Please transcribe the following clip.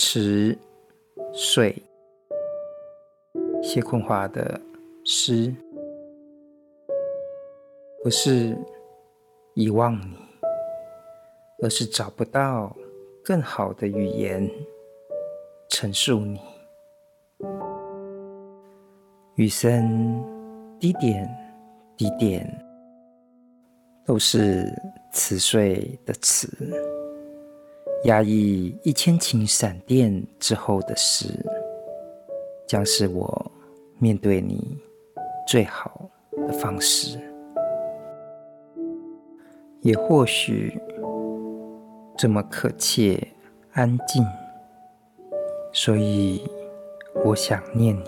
池睡，谢坤华的诗，不是遗忘你，而是找不到更好的语言陈述你。雨声滴点滴点，都是迟睡的词。压抑一千顷闪电之后的事，将是我面对你最好的方式。也或许这么可切安静，所以我想念你。